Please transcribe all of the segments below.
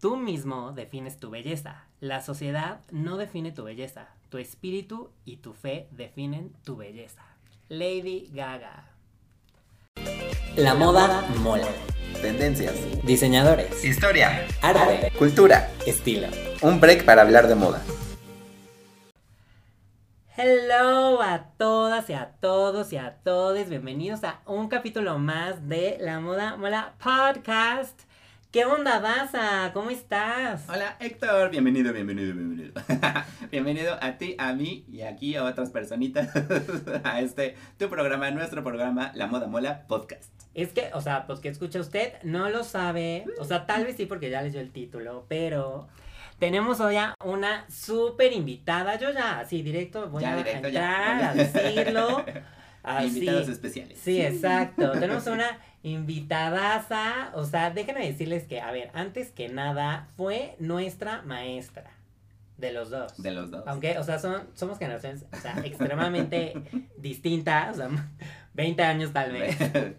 Tú mismo defines tu belleza. La sociedad no define tu belleza. Tu espíritu y tu fe definen tu belleza. Lady Gaga. La moda mola. Tendencias. Diseñadores. Historia. Arte. Cultura. Estilo. Un break para hablar de moda. Hello a todas y a todos y a todos. Bienvenidos a un capítulo más de La Moda Mola Podcast. ¿Qué onda, Daza? ¿Cómo estás? Hola Héctor, bienvenido, bienvenido, bienvenido. bienvenido a ti, a mí y aquí a otras personitas a este, tu programa, nuestro programa, La Moda Mola Podcast. Es que, o sea, pues que escucha usted, no lo sabe, o sea, tal vez sí porque ya leyó el título, pero tenemos hoy a una súper invitada, yo ya, así directo voy Ya, a directo, entrar ya. a decirlo. Así. Invitados especiales. Sí, exacto. Tenemos una invitadaza. O sea, déjenme decirles que, a ver, antes que nada, fue nuestra maestra. De los dos. De los dos. Aunque, o sea, son, somos generaciones, o sea, extremadamente distintas. O sea, 20 años tal vez.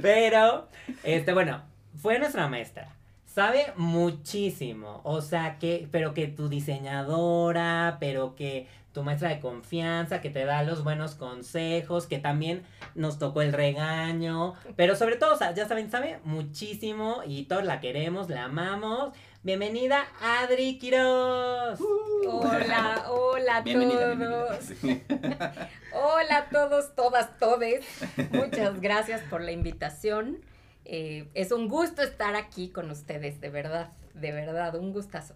Pero, este, bueno, fue nuestra maestra. Sabe muchísimo. O sea, que, pero que tu diseñadora, pero que tu maestra de confianza, que te da los buenos consejos, que también nos tocó el regaño. Pero sobre todo, o sea, ya saben, sabe muchísimo y todos la queremos, la amamos. Bienvenida, Adri Quiroz. Hola, hola a Bienvenida, todos. bienvenida. Hola a todos, todas, todes. Muchas gracias por la invitación. Eh, es un gusto estar aquí con ustedes, de verdad, de verdad, un gustazo.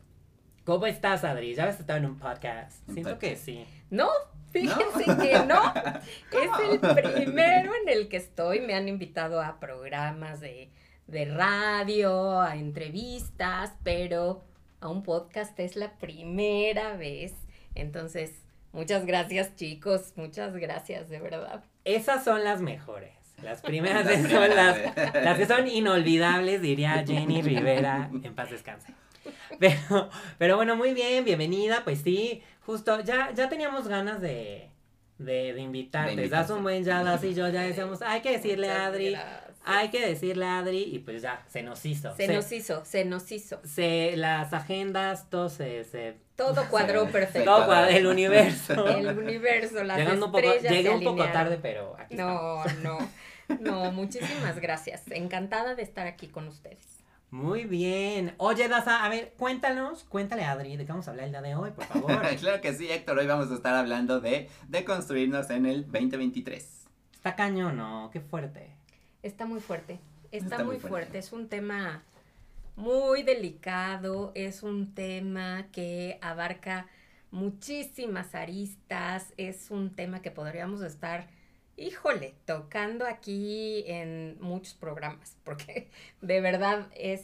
¿Cómo estás, Adri? Ya habías estado en un podcast. Un Siento que sí. No, fíjense que no. Es el primero en el que estoy. Me han invitado a programas de, de radio, a entrevistas, pero a un podcast es la primera vez. Entonces, muchas gracias, chicos. Muchas gracias, de verdad. Esas son las mejores. Las primeras Las son las, las que son inolvidables, diría Jenny Rivera, en paz descanse. Pero, pero bueno, muy bien, bienvenida, pues sí, justo, ya, ya teníamos ganas de, de, de invitarte. De Das un buen ya, Das y yo ya decíamos, hay que decirle a Adri, gracias. hay que decirle a Adri, y pues ya, se nos hizo. Se nos hizo, se nos hizo. se- las agendas, todo se, se Todo cuadró perfecto. todo cua- el universo. El universo, las Llegando un poco, estrellas llegué un poco tarde, pero aquí estamos. No, no, muchísimas gracias. Encantada de estar aquí con ustedes. Muy bien. Oye, Daza, a ver, cuéntanos, cuéntale a Adri de qué vamos a hablar el día de hoy, por favor. claro que sí, Héctor. Hoy vamos a estar hablando de, de construirnos en el 2023. Está cañón, ¿no? Qué fuerte. Está muy fuerte, está, Está muy muy fuerte. fuerte. Es un tema muy delicado, es un tema que abarca muchísimas aristas, es un tema que podríamos estar, híjole, tocando aquí en muchos programas, porque de verdad es,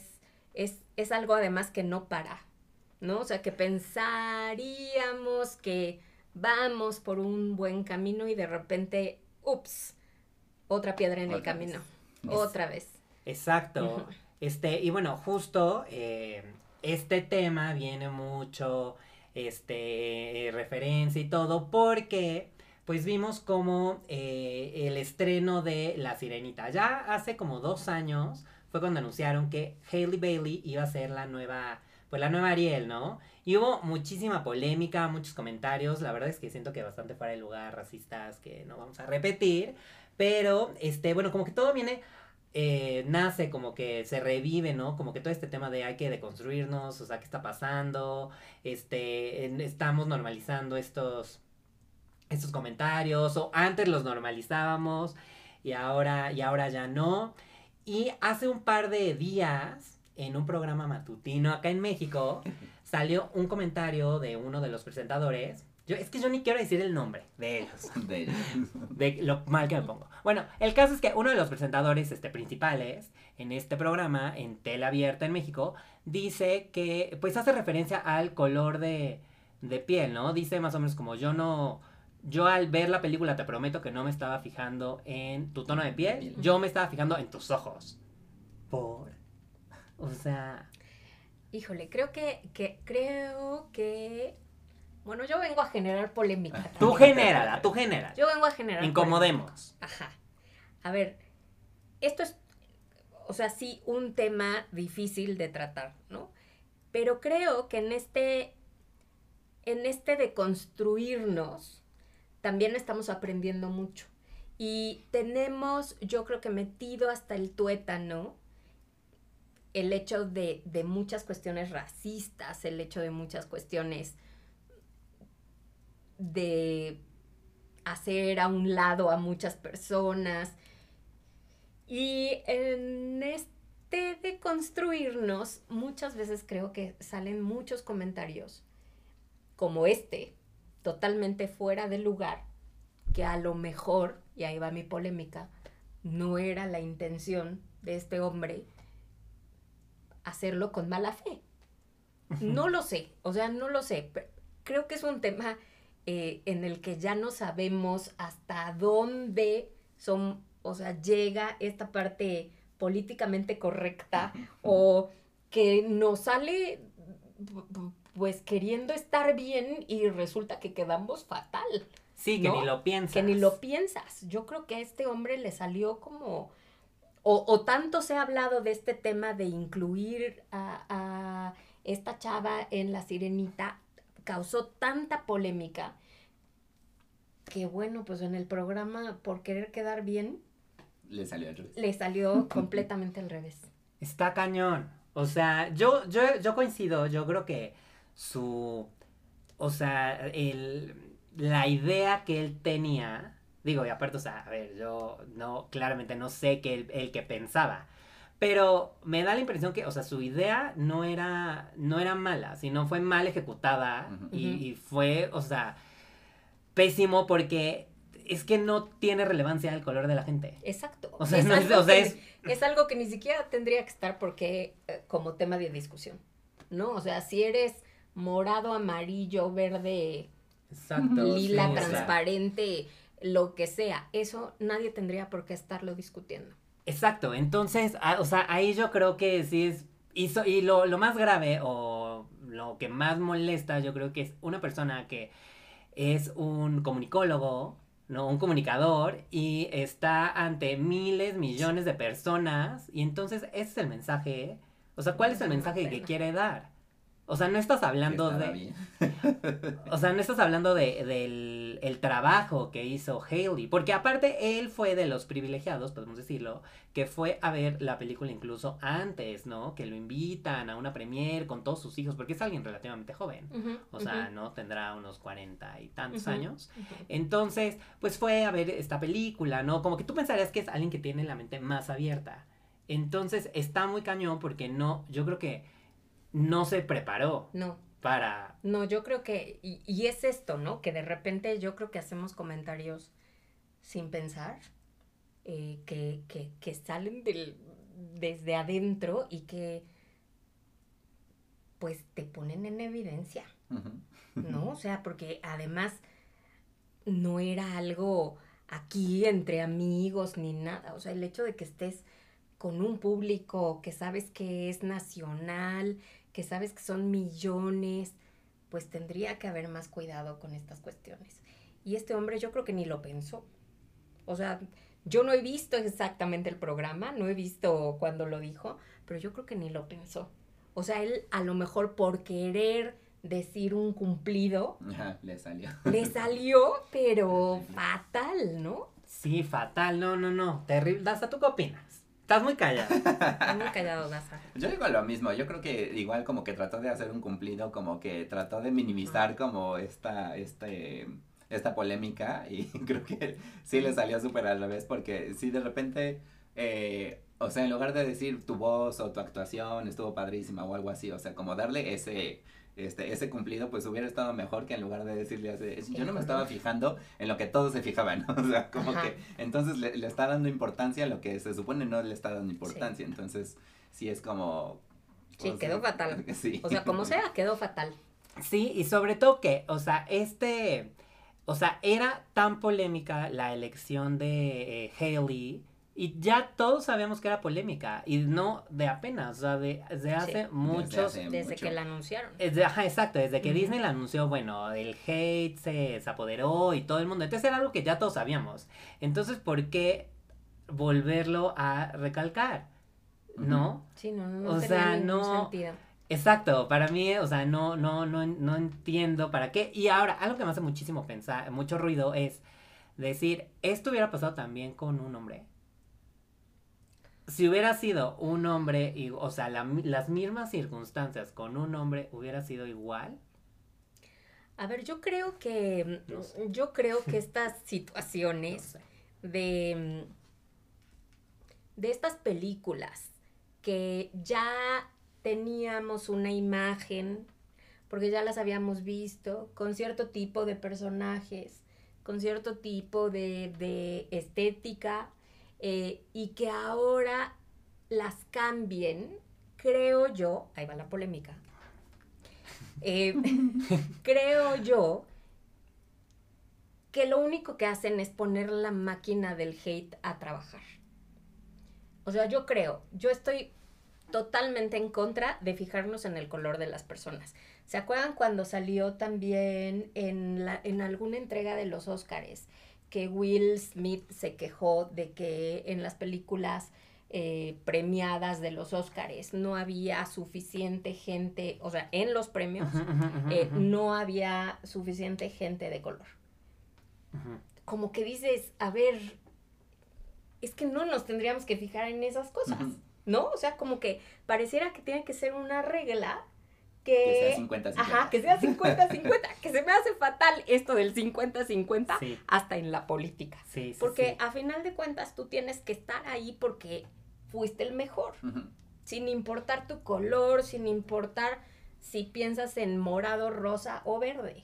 es, es algo además que no para, ¿no? O sea, que pensaríamos que vamos por un buen camino y de repente, ups, otra piedra en el Otra camino, Es- otra vez. Exacto. Este, y bueno, justo eh, este tema viene mucho, este, eh, referencia y todo, porque pues vimos como eh, el estreno de La Sirenita. Ya hace como dos años fue cuando anunciaron que Hailey Bailey iba a ser la nueva, pues la nueva Ariel, ¿no? Y hubo muchísima polémica, muchos comentarios, la verdad es que siento que bastante fuera de lugar, racistas, que no vamos a repetir, pero, este, bueno, como que todo viene eh, nace como que se revive, ¿no? Como que todo este tema de hay que deconstruirnos, o sea, ¿qué está pasando? Este, estamos normalizando estos, estos comentarios, o antes los normalizábamos y ahora, y ahora ya no. Y hace un par de días, en un programa matutino acá en México, salió un comentario de uno de los presentadores. Yo, es que yo ni quiero decir el nombre de ellos De- de lo mal que me pongo. Bueno, el caso es que uno de los presentadores este, principales en este programa, en tela abierta en México, dice que, pues hace referencia al color de, de piel, ¿no? Dice más o menos como yo no, yo al ver la película te prometo que no me estaba fijando en tu tono de piel, yo me estaba fijando en tus ojos. Por... O sea... Híjole, creo que, que, creo que, bueno, yo vengo a generar polémica. Tú genérala, tú genera. Yo vengo a generar polémica. Incomodemos. Ajá. A ver, esto es, o sea, sí, un tema difícil de tratar, ¿no? Pero creo que en este, en este de construirnos, también estamos aprendiendo mucho. Y tenemos, yo creo que metido hasta el tuétano, el hecho de, de muchas cuestiones racistas, el hecho de muchas cuestiones de hacer a un lado a muchas personas. Y en este de construirnos, muchas veces creo que salen muchos comentarios como este, totalmente fuera de lugar, que a lo mejor, y ahí va mi polémica, no era la intención de este hombre hacerlo con mala fe. No lo sé, o sea, no lo sé. Creo que es un tema eh, en el que ya no sabemos hasta dónde son, o sea, llega esta parte políticamente correcta o que nos sale pues queriendo estar bien y resulta que quedamos fatal. Sí, que ni lo piensas. Que ni lo piensas. Yo creo que a este hombre le salió como... O, tanto se ha hablado de este tema de incluir a, a esta chava en la sirenita, causó tanta polémica que bueno, pues en el programa, por querer quedar bien, le salió al revés. Le salió completamente al revés. Está cañón. O sea, yo, yo, yo coincido, yo creo que su, o sea, el, la idea que él tenía, digo, y aparte, o sea, a ver, yo no, claramente no sé qué el, que pensaba, pero me da la impresión que, o sea, su idea no era, no era mala, sino fue mal ejecutada y, y, fue, o sea, pésimo porque es que no tiene relevancia el color de la gente. Exacto. O sea, es, algo o sea, es... es... algo que ni siquiera tendría que estar porque eh, como tema de discusión, ¿no? O sea, si eres morado, amarillo, verde, lila, transparente, lo que sea. Eso nadie tendría por qué estarlo discutiendo. Exacto, entonces, o sea, ahí yo creo que sí es, hizo, y lo, lo más grave o lo que más molesta yo creo que es una persona que es un comunicólogo, ¿no? Un comunicador y está ante miles, millones de personas y entonces ese es el mensaje, o sea, ¿cuál es el mensaje que quiere dar? O sea, no estás hablando de. o sea, no estás hablando de, del el trabajo que hizo Haley. Porque aparte, él fue de los privilegiados, podemos decirlo, que fue a ver la película incluso antes, ¿no? Que lo invitan a una premiere con todos sus hijos, porque es alguien relativamente joven. o sea, ¿no? Tendrá unos cuarenta y tantos años. Entonces, pues fue a ver esta película, ¿no? Como que tú pensarías que es alguien que tiene la mente más abierta. Entonces, está muy cañón porque no, yo creo que no se preparó. No. Para. No, yo creo que. Y, es esto, ¿no? Que de repente yo creo que hacemos comentarios sin pensar, eh, que, que, que, salen del, desde adentro y que. Pues te ponen en evidencia. ¿No? O sea, porque además no era algo aquí entre amigos ni nada. O sea, el hecho de que estés con un público que sabes que es nacional, que sabes que son millones, pues tendría que haber más cuidado con estas cuestiones. Y este hombre yo creo que ni lo pensó. O sea, yo no he visto exactamente el programa, no he visto cuando lo dijo, pero yo creo que ni lo pensó. O sea, él a lo mejor por querer decir un cumplido, le salió. Le salió, pero fatal, ¿no? Sí, fatal, no, no, no, terrible. Dasa, ¿tú qué opinas? Estás muy callado. Estás muy callado, Gaza. Yo digo lo mismo, yo creo que igual como que trató de hacer un cumplido, como que trató de minimizar como esta, este, esta polémica y creo que sí le salió súper a la vez porque sí de repente, eh, o sea, en lugar de decir tu voz o tu actuación estuvo padrísima o algo así, o sea, como darle ese este, ese cumplido, pues hubiera estado mejor que en lugar de decirle así, yo no me estaba fijando en lo que todos se fijaban, o sea, como que entonces le, está dando importancia a lo que se supone no le está dando importancia, entonces sí es como... Sí, quedó fatal. O sea, como sea, quedó fatal. Sí, y sobre todo que, o sea, este, o sea, era tan polémica la elección de eh, Haley y ya todos sabíamos que era polémica. Y no de apenas, o sea, de, desde hace muchos. Desde, que la anunciaron. ajá, exacto, desde que Disney la anunció, bueno, el hate se, se, apoderó y todo el mundo. Entonces era algo que ya todos sabíamos. Entonces, ¿por qué volverlo a recalcar? ¿no? Sí, no, no, no O sea, no- sentido. Exacto, para mí, o sea, no, no, no, no entiendo para qué. Y ahora, algo que me hace muchísimo pensar, mucho ruido es decir, esto hubiera pasado también con un hombre. Si hubiera sido un hombre, y, o sea, la- las mismas circunstancias con un hombre hubiera sido igual. A ver, yo creo que, No sé. yo creo que estas No situaciones sé. de, de estas películas que ya teníamos una imagen, porque ya las habíamos visto, con cierto tipo de personajes, con cierto tipo de, de estética, eh, y que ahora las cambien, creo yo, ahí va la polémica, eh, creo yo que lo único que hacen es poner la máquina del hate a trabajar. O sea, yo creo, yo estoy totalmente en contra de fijarnos en el color de las personas. ¿Se acuerdan cuando salió también en, la, en alguna entrega de los Óscares que Will Smith se quejó de que en las películas eh, premiadas de los Óscares no había suficiente gente, o sea, en los premios eh, no había suficiente gente de color. Como que dices, a ver, es que no nos tendríamos que fijar en esas cosas. ¿no? O sea, como que pareciera que tiene que ser una regla Que que... sea 50-50. Ajá, que sea 50-50, que se me hace fatal esto del 50-50 Sí, hasta en la política. sí, sí. Porque sí. a final de cuentas tú tienes que estar ahí porque fuiste el mejor sin importar tu color, sin importar si piensas en morado, rosa o verde.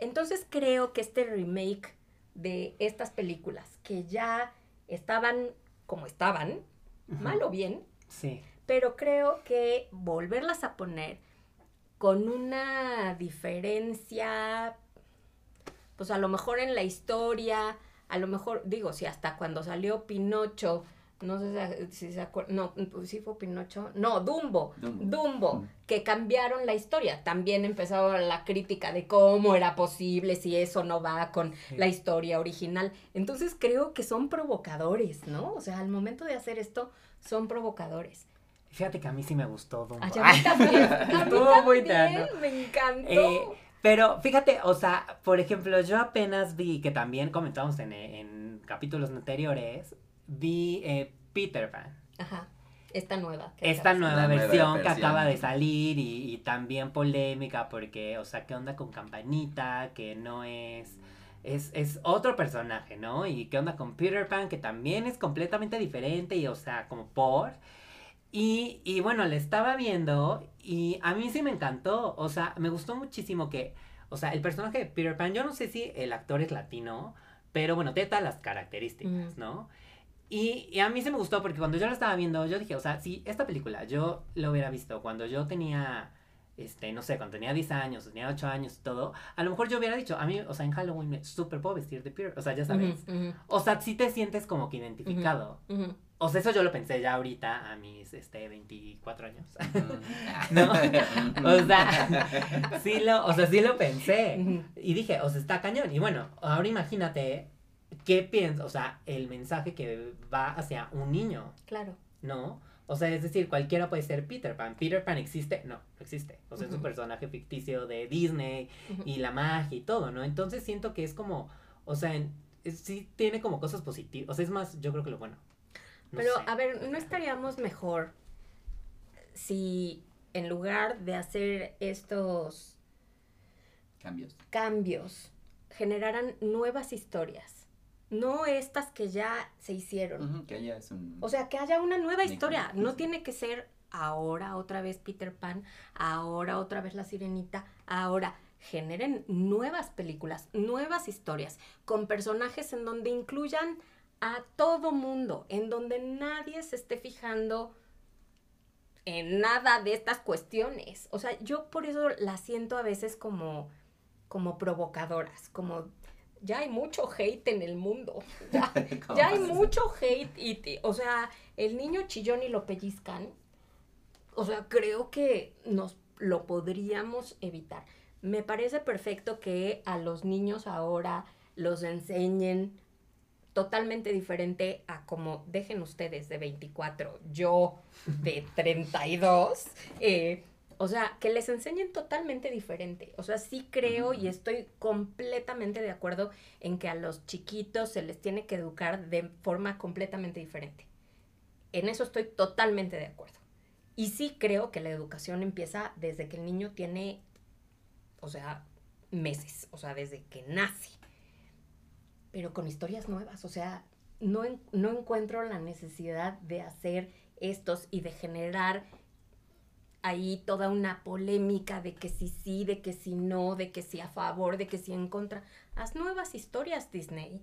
Entonces creo que este remake de estas películas, que ya estaban como estaban, Ujú. mal o bien, Sí. Pero creo que volverlas a poner con una diferencia, pues a lo mejor en la historia, a lo mejor, digo, si hasta cuando salió Pinocho, no sé si se acuerdan, no, pues sí fue Pinocho, no, Dumbo, Dumbo. Dumbo, Mm. que cambiaron la historia. También empezó la crítica de cómo era posible si eso no va con Sí. la historia original. Entonces creo que son provocadores, ¿no? O sea, al momento de hacer esto, son provocadores. Fíjate que a mí sí me gustó Dumbo. Ay, a mí también, a mí Estuvo muy también, tierno. me encantó. Eh, pero fíjate, o sea, por ejemplo, yo apenas vi que también comentamos en, en capítulos anteriores, vi eh, Peter Pan. Ajá, esta nueva. Esta nueva versión que acaba de salir y, y también polémica porque, o sea, ¿qué onda con Campanita? Que no es, es... Es otro personaje, ¿no? Y qué onda con Peter Pan, que también es completamente diferente y, o sea, como por... Y, y bueno, le estaba viendo y a mí sí me encantó, o sea, me gustó muchísimo que, o sea, el personaje de Peter Pan, yo no sé si el actor es latino, pero bueno, tiene todas las características. ¿no? Y, y a mí sí me gustó porque cuando yo la estaba viendo, yo dije, o sea, si esta película yo lo hubiera visto cuando yo tenía, este, no sé, cuando tenía 10 años, tenía 8 años y todo, a lo mejor yo hubiera dicho, a mí, o sea, en Halloween me súper puedo vestir de Peter, o sea, ya sabes. O sea, sí te sientes como que identificado. O sea, eso yo lo pensé ya ahorita a mis, este, 24 años. Ujú. ¿No? O sea, sí lo, o sea, sí lo pensé. Y dije, o sea, está cañón. Y bueno, ahora imagínate qué piensas, o sea, el mensaje que va hacia un niño, Claro. ¿no? O sea, es decir, cualquiera puede ser Peter Pan. ¿Peter Pan existe? No, no existe. O sea, es un personaje ficticio de Disney y la magia y todo, ¿no? Entonces siento que es como, o sea, en- es- sí tiene como cosas positivas. O sea, es más, yo creo que lo bueno. No Pero, sé. a ver, ¿no estaríamos mejor si en lugar de hacer estos Cambios. cambios generaran nuevas historias? No estas que ya se hicieron. Ujú, Que ella es un... O sea, que haya una nueva historia. No tiene que ser ahora otra vez Peter Pan, ahora otra vez la sirenita, ahora generen nuevas películas, nuevas historias, con personajes en donde incluyan a todo mundo, en donde nadie se esté fijando en nada de estas cuestiones. O sea, yo por eso las siento a veces como, como provocadoras, como ya hay mucho hate en el mundo. Ya, ¿Cómo ya hay mucho hate y, o sea, el niño chillón y lo pellizcan. O sea, creo que nos lo podríamos evitar. Me parece perfecto que a los niños ahora los enseñen totalmente diferente a como dejen ustedes de 24, yo de 32. Eh, o sea, que les enseñen totalmente diferente. O sea, sí creo y estoy completamente de acuerdo en que a los chiquitos se les tiene que educar de forma completamente diferente. En eso estoy totalmente de acuerdo. Y sí creo que la educación empieza desde que el niño tiene, o sea, meses, o sea, desde que nace. Pero con historias nuevas, o sea, no, no encuentro la necesidad de hacer estos y de generar ahí toda una polémica de que si sí, de que si no, de que si a favor, de que si en contra. Haz nuevas historias, Disney.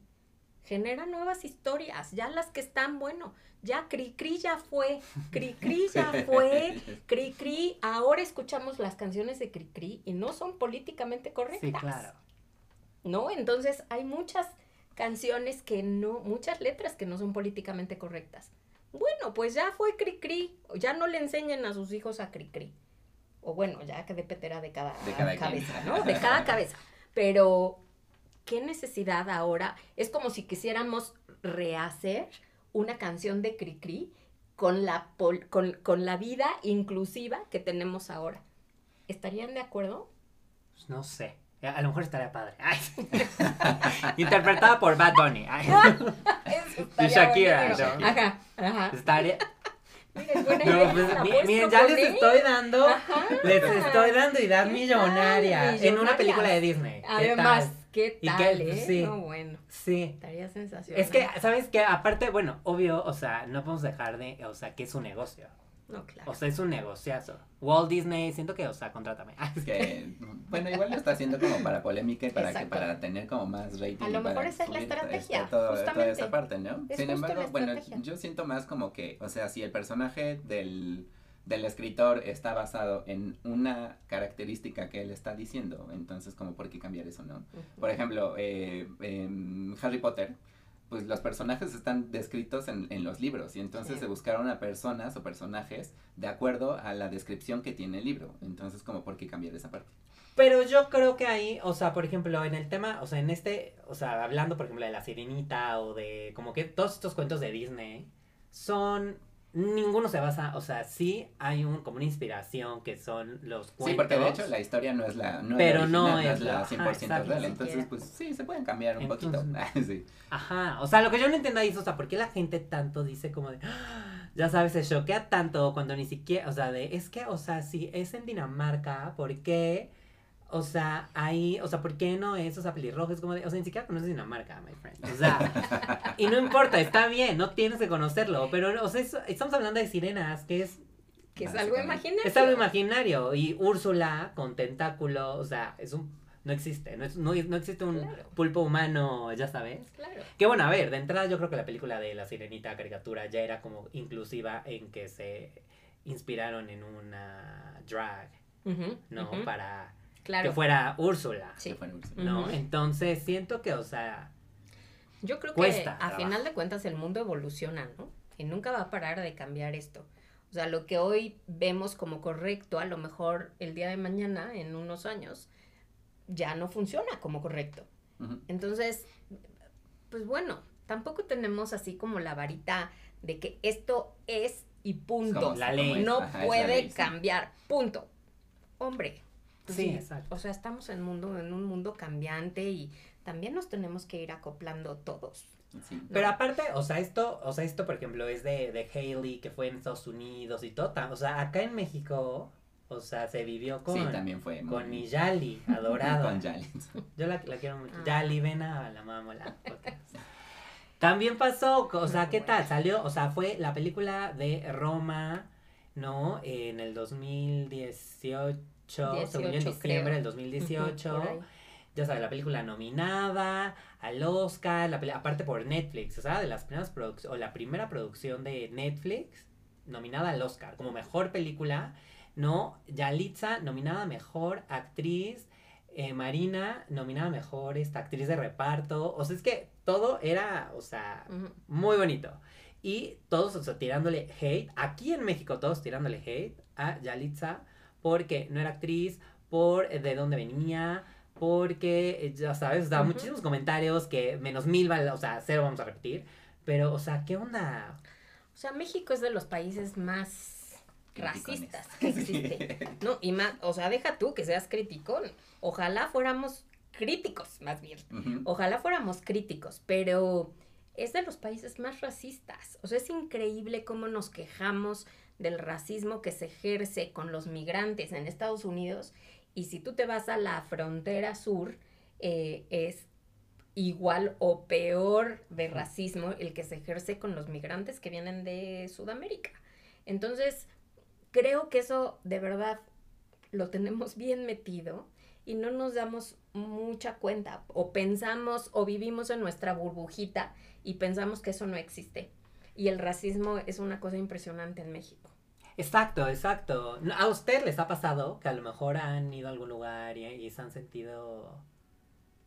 Genera nuevas historias, ya las que están, bueno, ya Cricri ya fue, Cricri ya fue, Cricri, ahora escuchamos las canciones de Cricri y no son políticamente correctas. Sí, claro. ¿No? Entonces hay muchas canciones que no, muchas letras que no son políticamente correctas. Bueno, pues ya fue Cricri, ya no le enseñen a sus hijos a Cricri. O bueno, ya que depende de cada, De cada cabeza, quien. ¿no? De cada cabeza. Pero, ¿qué necesidad ahora? Es como si quisiéramos rehacer una canción de Cricri con la, pol- con, con la vida inclusiva que tenemos ahora. ¿Estarían de acuerdo? Pues no sé. A lo mejor estaría padre. Ay. Interpretada por Bad Bunny. Ay. Y Shakira. ¿no? Ajá, ajá. Estaría... No, pues, miren, ya les estoy dando, Ajá. les estoy dando ¿Qué millonaria tal, en una millonaria? película de Disney. ¿Qué Además, tal? ¿qué ¿Y tal, qué? eh? Sí. No, bueno, Sí. estaría sensacional. Es que, ¿sabes qué? Aparte, bueno, obvio, o sea, no podemos dejar de, o sea, que es un negocio. No, claro. O sea, es un negociazo. Walt Disney, siento que, o sea, contrátame. Es que, bueno, igual lo está haciendo como para polémica y para que para tener como más rating. A lo mejor esa es la subir, estrategia, este, todo- toda justamente. esa parte, ¿no? Es Sin embargo, bueno, yo siento más como que, o sea, si el personaje del, del escritor está basado en una característica que él está diciendo, entonces como por qué cambiar eso, ¿no? Por ejemplo, eh, en Harry Potter, pues los personajes están descritos en, en los libros y entonces Sí. se buscaron a personas o personajes de acuerdo a la descripción que tiene el libro. Entonces, como por qué cambiar esa parte. Pero yo creo que ahí, o sea, por ejemplo, en el tema, o sea, en este, o sea, hablando, por ejemplo, de la sirenita o de como que todos estos cuentos de Disney son, ninguno se basa, o sea, sí hay un, como una inspiración que son los cuentos. Sí, porque de hecho la historia no es la no Pero es la no original, es la la- 100% ajá, exacto, real. Entonces, pues sí, se pueden cambiar un Entonces- poquito. Sí. Ajá, o sea, lo que yo no entiendo ahí es, o sea, ¿por qué la gente tanto dice como de, "Ah", ya sabes, se choquea tanto cuando ni siquiera, o sea, de, es que, o sea, si es en Dinamarca, ¿por qué? O sea, ahí, o sea, ¿por qué no es, o sea, pelirrojo? Es como de, o sea, ni siquiera conoces Dinamarca, my friend. O sea, y no importa, está bien, no tienes que conocerlo, pero, o sea, es- estamos hablando de sirenas, que es, Que es algo Básicamente. imaginario. es algo imaginario, y Úrsula con tentáculo, o sea, es un, no existe, no, es, no, no existe un Claro. pulpo humano, ya sabes. Claro. Que bueno, a ver, de entrada yo creo que la película de La Sirenita caricatura ya era como inclusiva en que se inspiraron en una drag, ¿no? Para Claro. que fuera Úrsula, Sí. Que fuera Úrsula. ¿no? Entonces siento que, o sea, Yo creo Cuesta que a trabajo. final de cuentas el mundo evoluciona, ¿no? Y nunca va a parar de cambiar esto. O sea, lo que hoy vemos como correcto, a lo mejor el día de mañana, en unos años, ya no funciona como correcto. Entonces, pues bueno, tampoco tenemos así como la varita de que esto es y punto. Como- La ley. no ajá, es la puede ley, sí. cambiar, punto. Hombre. Sí, exacto. O sea, estamos en, mundo, en un mundo cambiante y también nos tenemos que ir acoplando todos. Sí. pero aparte, o sea, esto, o sea, esto por ejemplo es de, de Hailey que fue en Estados Unidos y todo, o sea, acá en México, o sea, se vivió con, Sí, también fue. muy- con mi Yali, adorada. Con Jalins. Yo la, la quiero mucho. Ah. Yali, ven a la mamola. También pasó, o sea, ¿qué tal? Salió, o sea, fue la película de Roma, ¿no? En el 2018, según yo, en 18, diciembre creo. del 2018. Por ahí. ya sabes, la película nominada al Oscar, la aparte por Netflix, o sea, de las primeras producciones, o la primera producción de Netflix nominada al Oscar como mejor película, ¿no? Yalitza nominada a mejor actriz, eh, Marina nominada a mejor esta actriz de reparto, o sea, es que todo era, o sea, muy bonito. Y todos, o sea, tirándole hate, aquí en México todos tirándole hate a Yalitza porque no era actriz, por de dónde venía, porque, eh, ya sabes, Ujú. muchísimos comentarios que menos mil, o sea, cero vamos a repetir. Pero, o sea, ¿qué onda? O sea, México es de los países más racistas que existe. No, y más, o sea, deja tú que seas criticón. Ojalá fuéramos críticos, más bien. Ojalá fuéramos críticos, pero es de los países más racistas. O sea, es increíble cómo nos quejamos del racismo que se ejerce con los migrantes en Estados Unidos. Y si tú te vas a la frontera sur, eh, es igual o peor de racismo el que se ejerce con los migrantes que vienen de Sudamérica. Entonces, creo que eso de verdad lo tenemos bien metido y no nos damos mucha cuenta o pensamos o vivimos en nuestra burbujita y pensamos que eso no existe. Y el racismo es una cosa impresionante en México. Exacto, exacto. ¿A usted les ha pasado que a lo mejor han ido a algún lugar y, y se han sentido,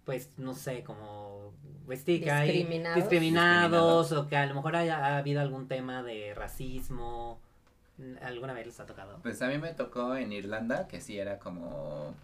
pues, no sé, como pues, sí, que hay Discriminados. discriminados o que a lo mejor haya ha habido algún tema de racismo? ¿Alguna vez les ha tocado? Pues a mí me tocó en Irlanda, que sí era como,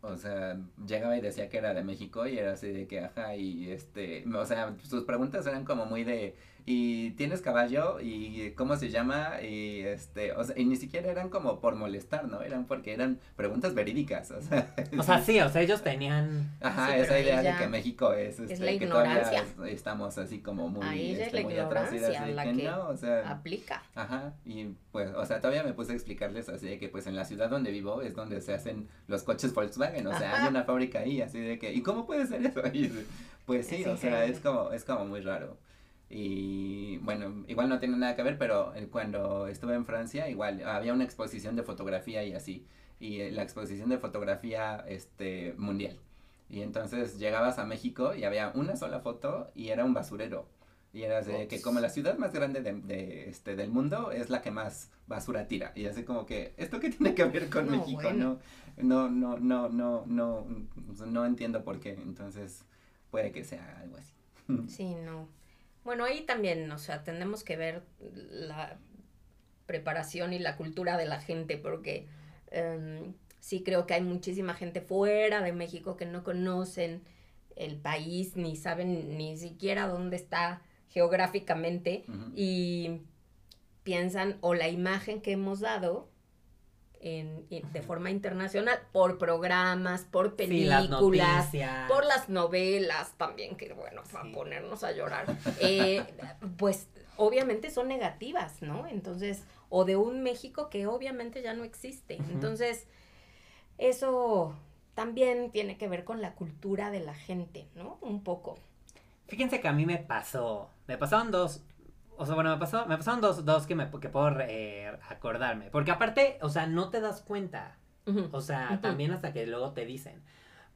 o sea, llegaba y decía que era de México y era así de que, ajá, y este, o sea, sus preguntas eran como muy de, ¿y tienes caballo? ¿Y cómo se llama? Y este, o sea, y ni siquiera eran como por molestar, ¿no? Eran porque eran preguntas verídicas, o sea. O sea, sí, o sea, ellos tenían... Ajá, Sí, esa idea de que México es, es este, la que todavía ignorancia. es- estamos así como muy, Ahí ya es este, la muy atrás y así de la que que no, o sea. Aplica. Ajá, y pues, o sea, todavía me puse a explicarles así de que pues en la ciudad donde vivo es donde se hacen los coches Volkswagen, o sea, Ajá. hay una fábrica ahí, así de que, ¿y cómo puede ser eso? Y, pues sí, Es o sea, es como, es como muy raro. Y bueno, igual no tiene nada que ver, pero cuando estuve en Francia, igual había una exposición de fotografía y así, y eh, la exposición de fotografía este mundial. Y entonces llegabas a México y había una sola foto y era un basurero. Y era así de que como la ciudad más grande de, de, este, del mundo es la que más basura tira. Y así como que, ¿esto qué tiene que ver con No, México? bueno. No, no, no, no, no, no, no entiendo por qué. Entonces puede que sea algo así. Sí, no. Bueno, ahí también, o sea, tenemos que ver la preparación y la cultura de la gente, porque em, sí creo que hay muchísima gente fuera de México que no conocen el país, ni saben ni siquiera dónde está geográficamente y piensan o la imagen que hemos dado en, en- de forma internacional por programas, por Sí, las películas, por las novelas también, que bueno, para Sí. ponernos a llorar, eh, pues obviamente son negativas, ¿no? Entonces, o de un México que obviamente ya no existe. Entonces, eso también tiene que ver con la cultura de la gente, ¿no? Un poco. Fíjense que a mí me pasó, me pasaron dos, o sea, bueno, me, pasó, me pasaron dos, dos que, me, que puedo eh, acordarme, porque aparte, o sea, no te das cuenta, o sea, también hasta que luego te dicen,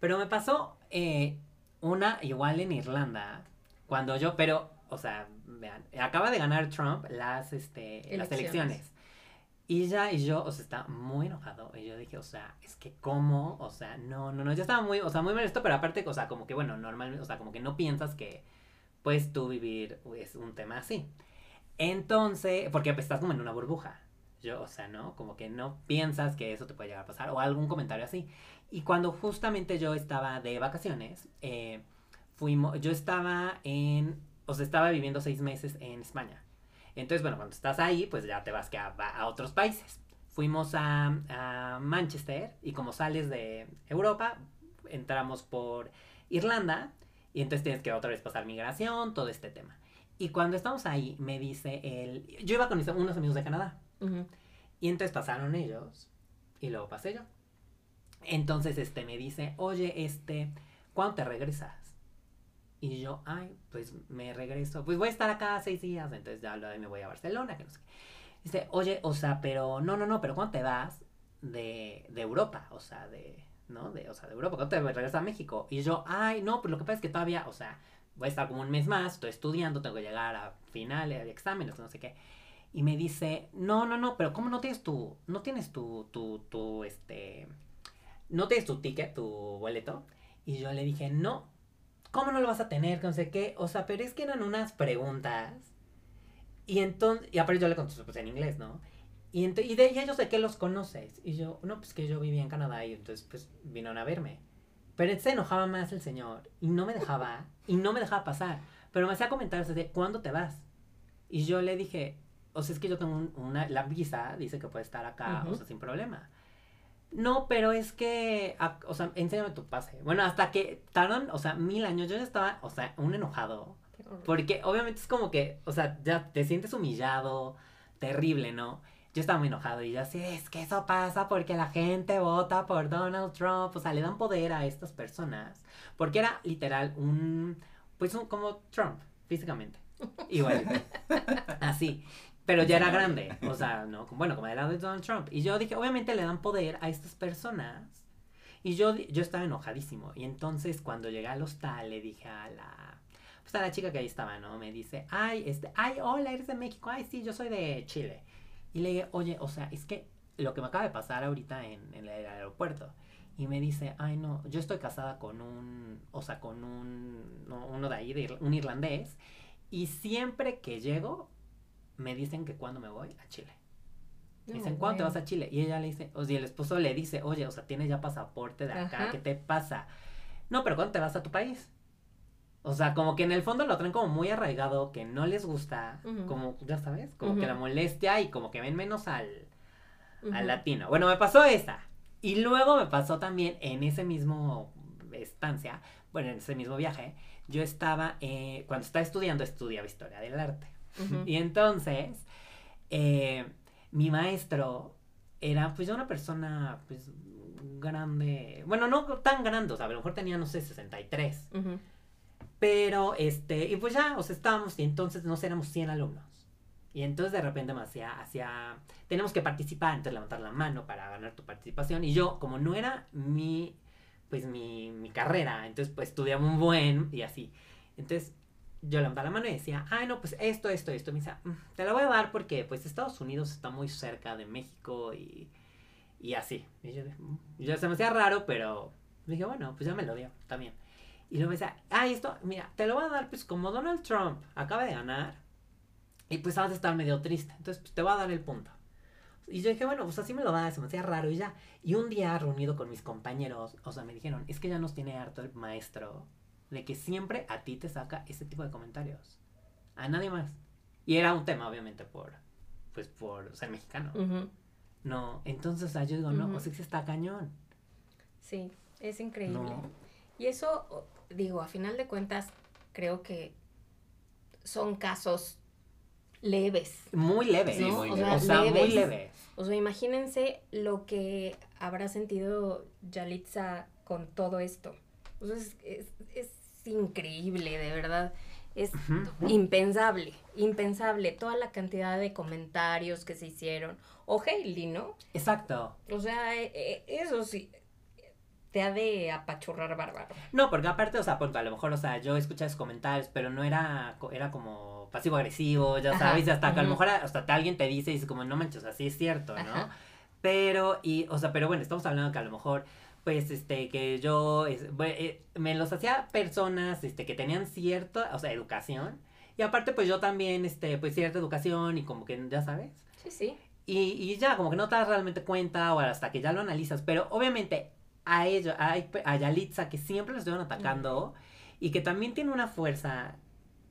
pero me pasó eh, una igual en Irlanda, cuando yo, pero, o sea, vean, acaba de ganar Trump las, este, las Elecciones. elecciones. Y ella y yo, o sea, está muy enojado. Y yo dije, o sea, es que cómo, o sea, no, no, no, yo estaba muy, o sea, muy molesto, pero aparte, o sea, como que, bueno, normalmente, o sea, como que no piensas que puedes tú vivir es un tema así. Entonces, porque estás como en una burbuja. Yo, o sea, ¿no? Como que no piensas que eso te puede llegar a pasar o algún comentario así. Y cuando justamente yo estaba de vacaciones, eh, fuimos, yo estaba en, o sea, estaba viviendo seis meses en España. Entonces, bueno, cuando estás ahí, pues ya te vas que a, a otros países. Fuimos a, a Manchester y como sales de Europa, entramos por Irlanda y entonces tienes que otra vez pasar migración, todo este tema. Y cuando estamos ahí, me dice él, yo iba con mis- unos amigos de Canadá Ujú. y entonces pasaron ellos y luego pasé yo. Entonces, este, me dice, oye, este, ¿cuándo te regresas? Y yo, ay, pues me regreso, pues voy a estar acá seis días, entonces ya me voy a Barcelona, que no sé qué. Dice, oye, o sea, pero, no, no, no, pero ¿cuándo te vas de, de Europa? O sea, de, ¿no? De, o sea, de Europa, ¿cuándo te regresas a México? Y yo, ay, no, pues lo que pasa es que todavía, o sea, voy a estar como un mes más, estoy estudiando, tengo que llegar a finales, exámenes, no sé qué. Y me dice, no, no, no, pero ¿cómo no tienes tu, no tienes tu, tu, tu, este, no tienes tu ticket, tu boleto? Y yo le dije, no, ¿cómo no lo vas a tener? No sé qué, o sea, pero es que eran unas preguntas. Y entonces, y aparte yo le contesté pues en inglés, ¿no? Y, y de y ellos de qué los conoces. Y yo, no, pues que yo vivía en Canadá y entonces pues vinieron a verme. Pero se enojaba más el señor y no me dejaba, y no me dejaba pasar. Pero me hacía comentarios de, ¿cuándo te vas? Y yo le dije, o sea, es que yo tengo un- una, la visa, dice que puede estar acá, o Ujú. sea, sin problema. No, pero es que, a- o sea, enséñame tu pase. Bueno, hasta que tardan, o sea, mil años, yo ya estaba, o sea, un enojado. Porque obviamente es como que, o sea, ya te sientes humillado, terrible, ¿no? Yo estaba muy enojado y yo así, es que eso pasa porque la gente vota por Donald Trump, o sea, le dan poder a estas personas. Porque era literal un, pues un, como Trump, físicamente. Igual. Así. Pero ya era grande, o sea, no, bueno, como era de Donald Trump. Y yo dije, obviamente le dan poder a estas personas. Y yo, yo estaba enojadísimo. Y entonces cuando llegué al hostal le dije a la, pues a la chica que ahí estaba, ¿no? Me dice, ay, este, ay, hola, eres de México, ay, sí, yo soy de Chile. Y le dije, oye, o sea, es que lo que me acaba de pasar ahorita en, en el aeropuerto. Y me dice, ay, no, yo estoy casada con un, o sea, con un, no, uno de ahí, de un irlandés. Y siempre que llego, me dicen que cuando me voy a Chile. Me dicen, ¿cuándo te vas a Chile? Y ella le dice, o sea, el esposo le dice, oye, o sea, tienes ya pasaporte de acá, Ajá. ¿qué te pasa? No, pero ¿cuándo te vas a tu país? O sea, como que en el fondo lo traen como muy arraigado, que no les gusta, como, ya sabes, como que la molestia y como que ven menos al, al latino. Bueno, me pasó esa. Y luego me pasó también en ese mismo estancia, bueno, en ese mismo viaje, yo estaba, eh, cuando estaba estudiando, estudiaba historia del arte. Y entonces, eh, mi maestro era pues ya una persona pues grande, bueno, no tan grande, o sea, a lo mejor tenía, no sé, 63. Ujú. Pero, este, y pues ya, o sea, estábamos, y entonces nos éramos 100 alumnos. Y entonces de repente me hacía, hacía, tenemos que participar, entonces levantar la mano para ganar tu participación. Y yo, como no era mi, pues mi, mi carrera, entonces pues estudiaba un buen y así. Entonces yo levantaba la mano y decía, ay no, pues esto, esto, esto. Me decía, "Mm, te la voy a dar porque pues Estados Unidos está muy cerca de México y, y así. Y yo, "Mm". Y ya se me hacía raro, pero dije, bueno, pues ya me lo dio, está bien. Y luego me decía, ay, esto, mira, te lo voy a dar, pues como Donald Trump acaba de ganar, y pues vas a estar medio triste, entonces pues te voy a dar el punto. Y yo dije, bueno, pues así me lo da, se me hacía raro y ya. Y un día reunido con mis compañeros, o sea, me dijeron, es que ya nos tiene harto el maestro de que siempre a ti te saca ese tipo de comentarios. A nadie más. Y era un tema, obviamente, por, pues por ser mexicano. No, entonces, o sea, yo digo, no, Ujú. pues es que está cañón. Sí, es increíble. No. Y eso, o- digo, a final de cuentas, creo que son casos leves. Muy leve. Sí, muy O leve. sea, O sea, muy leves. leve. O sea, imagínense lo que habrá sentido Yalitza con todo esto. O sea, es, es- es increíble, de verdad. Es impensable, impensable toda la cantidad de comentarios que se hicieron. O Hailey, ¿no? Exacto. O sea, eh, eh, eso sí, te ha de apachurrar bárbaro. No, porque aparte, o sea, porque a lo mejor, o sea, yo escuché esos comentarios, pero no era, era como pasivo-agresivo, ya Ajá, sabes, hasta que a lo mejor hasta alguien te dice y dice como, no manches, así es cierto, ¿no? Ajá. Pero, y, o sea, pero bueno, estamos hablando que a lo mejor, pues, este, que yo, es- eh, me los hacía personas, este, que tenían cierta, o sea, educación, y aparte, pues, yo también, este, pues, cierta educación y como que, ya sabes, Sí, sí. y, y ya, como que no te das realmente cuenta o hasta que ya lo analizas. Pero obviamente a ella, a, a Yalitza, que siempre lo estuvieron atacando y que también tiene una fuerza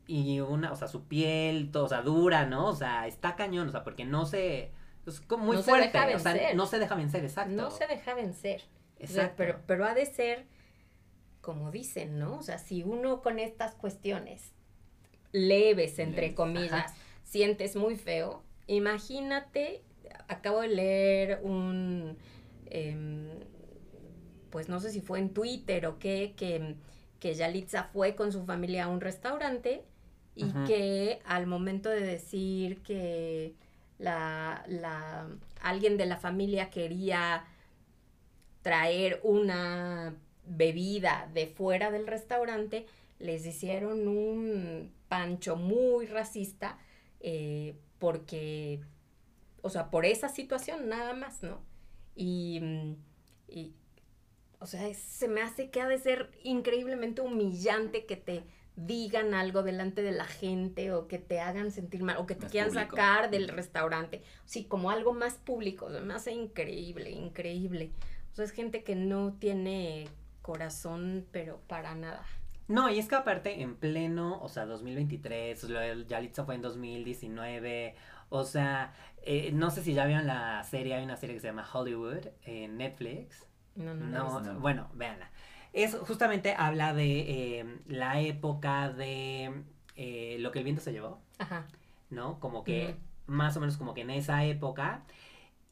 y una, o sea, su piel, todo, o sea, dura, ¿no? O sea, está cañón, o sea, porque no se... Es como muy No se fuerte, deja o sea, vencer. no se deja vencer, exacto. No se deja vencer. O sea, Exacto. pero, pero ha de ser, como dicen, ¿no? O sea, si uno con estas cuestiones leves, entre Leves, comillas, ajá. sientes muy feo, imagínate, acabo de leer un, em, pues no sé si fue en Twitter o qué, que, que Yalitza fue con su familia a un restaurante y que al momento de decir que la, la, alguien de la familia quería traer una bebida de fuera del restaurante, les hicieron un pancho muy racista eh, porque, o sea, por esa situación nada más, ¿no? Y, y, o sea, es- se me hace que ha de ser increíblemente humillante que te digan algo delante de la gente o que te hagan sentir mal o que te Más quieran público. sacar del restaurante. Sí, como algo más público. Me hace increíble, increíble. O sea, es gente que no tiene corazón, pero para nada. No, y es que aparte en pleno, o sea, 2023, lo del Yalitza fue en 2019, o sea, eh, no sé si ya vieron la serie, hay una serie que se llama Hollywood en Netflix. No, no, No, no. no. bueno, véanla. Es justamente habla de eh, la época de eh, lo que el viento se llevó, Ajá. ¿no? Como que más o menos como que en esa época.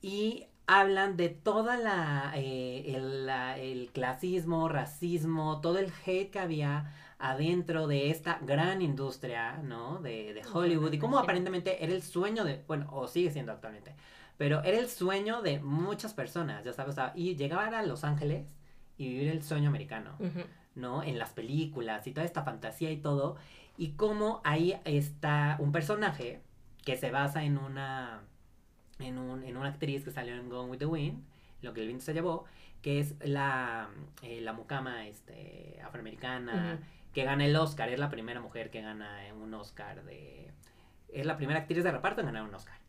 Y hablan de toda la, eh, el, la- el clasismo, racismo, todo el hate que había adentro de esta gran industria, ¿no? De, de Hollywood. Y cómo aparentemente era el sueño de, bueno, o sigue siendo actualmente, pero era el sueño de muchas personas, ya sabes, o sea, y llegar a Los Ángeles y vivir el sueño americano. ¿no? En las películas y toda esta fantasía y todo. Y cómo ahí está un personaje que se basa en una, en, un, en una actriz que salió en Gone with the Wind, lo que el viento se llevó, que es la, eh, la mucama este, afroamericana, que gana el Oscar, es la primera mujer que gana un Oscar de... Es la primera actriz de reparto en ganar un Oscar.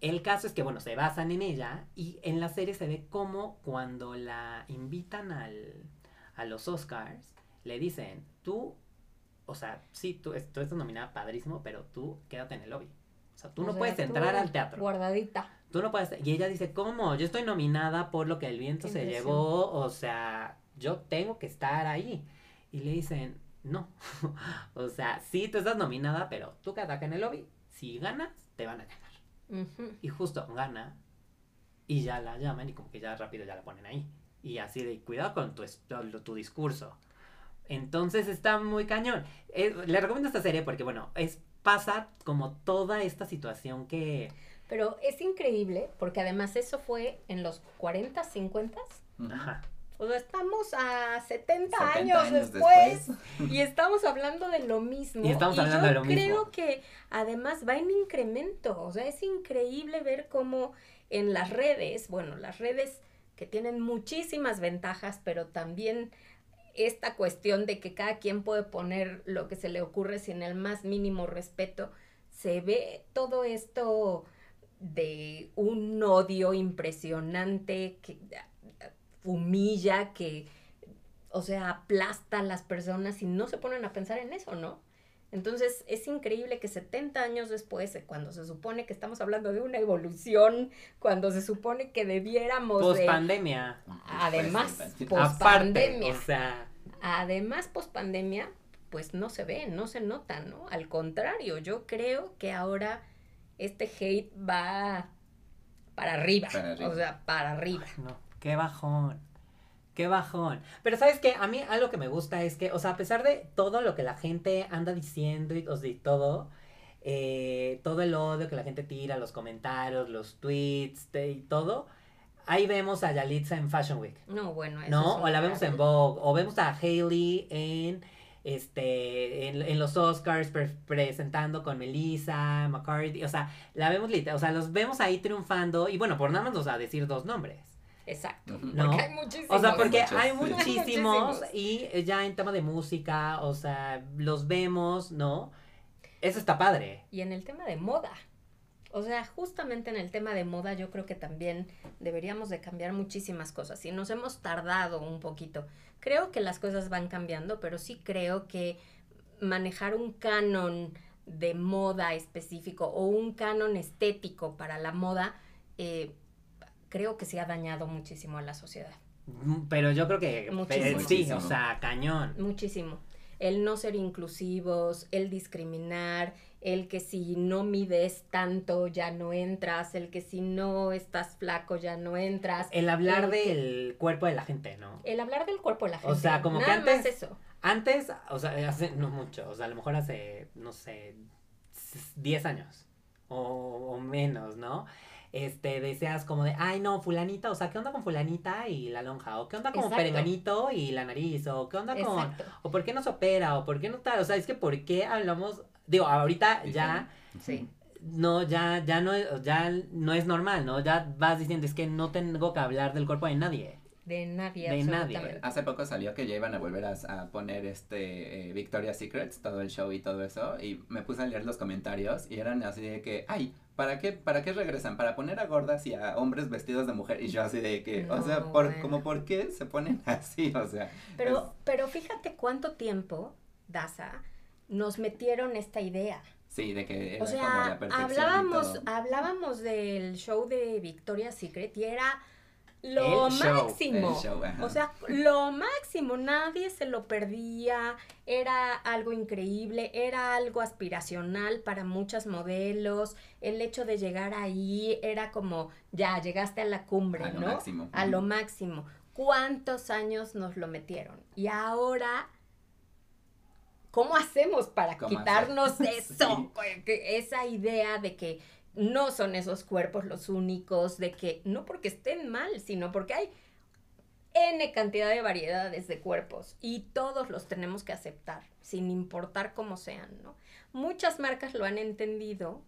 El caso es que, bueno, se basan en ella y en la serie se ve como cuando la invitan al, a los Oscars, le dicen, tú, o sea, sí, tú, es- tú estás nominada padrísimo, pero tú quédate en el lobby. O sea, tú O no sea, puedes entrar al teatro. Guardadita. Tú no puedes. Y ella dice, ¿cómo? Yo estoy nominada por lo que el viento Qué se llevó, o sea, yo tengo que estar ahí. Y le dicen, no. o sea, sí, tú estás nominada, pero tú quédate acá en el lobby. Si ganas, te van a ganar. Ujú. Y justo gana y ya la llaman y como que ya rápido ya la ponen ahí. Y así de cuidado con tu, tu, discurso. Entonces está muy cañón. Eh, le recomiendo esta serie porque, bueno, es pasa como toda esta situación que... Pero es increíble porque además eso fue en los 40, 50. Ujú. Ajá. O sea, estamos a 70, 70 años, después, después. y estamos hablando de lo mismo. Y estamos hablando yo de lo mismo. creo que además va en incremento. O sea, es increíble ver cómo en las redes, bueno, las redes que tienen muchísimas ventajas, pero también esta cuestión de que cada quien puede poner lo que se le ocurre sin el más mínimo respeto, se ve todo esto de un odio impresionante que humilla, que, o sea, aplasta a las personas y no se ponen a pensar en eso, ¿no? Entonces es increíble que 70 años después, eh, cuando se supone que estamos hablando de una evolución, cuando se supone que debiéramos Post de... pandemia. Además, Pues, Post Aparte, pandemia. o sea, Además, post pandemia, pues no se ve, no se nota, ¿no? Al contrario, yo creo que ahora este hate va para arriba. Para arriba. O sea, para arriba. no, qué bajón. Qué bajón. Pero sabes que a mí algo que me gusta es que, o sea, a pesar de todo lo que la gente anda diciendo y, o sea, y todo, eh, todo el odio que la gente tira, los comentarios, los tweets y todo, ahí vemos a Yalitza en Fashion Week. No, bueno, eso ¿No? es O la vemos en Vogue, o vemos a Hailey en este en, en los Oscars pre- presentando con Melissa McCarthy, o sea, la vemos literal, o sea, los vemos ahí triunfando y bueno, por nada más nos va a decir dos nombres. Exacto. No. Porque hay muchísimos. O sea, porque muchos, hay Muchísimos. y eh, ya en tema de música, o sea, los vemos, ¿no? Eso está padre. Y en el tema de moda. O sea, justamente en el tema de moda yo creo que también deberíamos de cambiar muchísimas cosas. Y nos hemos tardado un poquito. Creo que las cosas van cambiando, pero sí creo que manejar un canon de moda específico o un canon estético para la moda, eh, creo que se ha dañado muchísimo a la sociedad. Pero yo creo que eh, Muchísimo. sí, Muchísimo. o sea, cañón. Muchísimo. El no ser inclusivos, el discriminar, el que si no mides tanto ya no entras, el que si no estás flaco ya no entras. El hablar El que- del cuerpo de la gente, ¿no? El hablar del cuerpo de la gente. O sea, como que más antes- eso. Antes, o sea, hace no mucho, o sea, a lo mejor hace, no sé, s- 10 años o, o menos, ¿no? Este, deseas como de, ay, no, fulanita, o sea, ¿qué onda con fulanita y la lonja? ¿O qué onda con perenganito y la nariz? ¿O qué onda con, Exacto. o por qué no se opera? ¿O por qué no tal? O sea, es que ¿por qué hablamos? Digo, ahorita ya, Sí. no, ya, ya no, ya no es normal, ¿no? Ya vas diciendo, es que no tengo que hablar del cuerpo de nadie. De nadie, De nadie. Hace poco salió que ya iban a volver a, a poner este eh, Victoria's Secrets, todo el show y todo eso, y me puse a leer los comentarios y eran así de que, ay, ¿para qué, ¿para qué regresan? ¿Para poner a gordas y a hombres vestidos de mujer? Y yo así de que, o sea, No, por, bueno. como por qué se ponen así, o sea. Pero, pero fíjate cuánto tiempo, Daza, nos metieron esta idea. Sí, de que era O como sea, la perfección y hablábamos, todo. hablábamos del show de Victoria's Secret y era lo El show, máximo. el show, ajá. O sea, lo máximo, nadie se lo perdía, era algo increíble, era algo aspiracional para muchas modelos, el hecho de llegar ahí era como, ya, llegaste a la cumbre, A lo ¿no? máximo. A lo máximo. ¿Cuántos años nos lo metieron? Y ahora, ¿cómo hacemos para ¿Cómo quitarnos hacer? eso? Esa idea de que no son esos cuerpos los únicos, de que no porque estén mal, sino porque hay N cantidad de variedades de cuerpos y todos los tenemos que aceptar, sin importar cómo sean, ¿no? Muchas marcas lo han entendido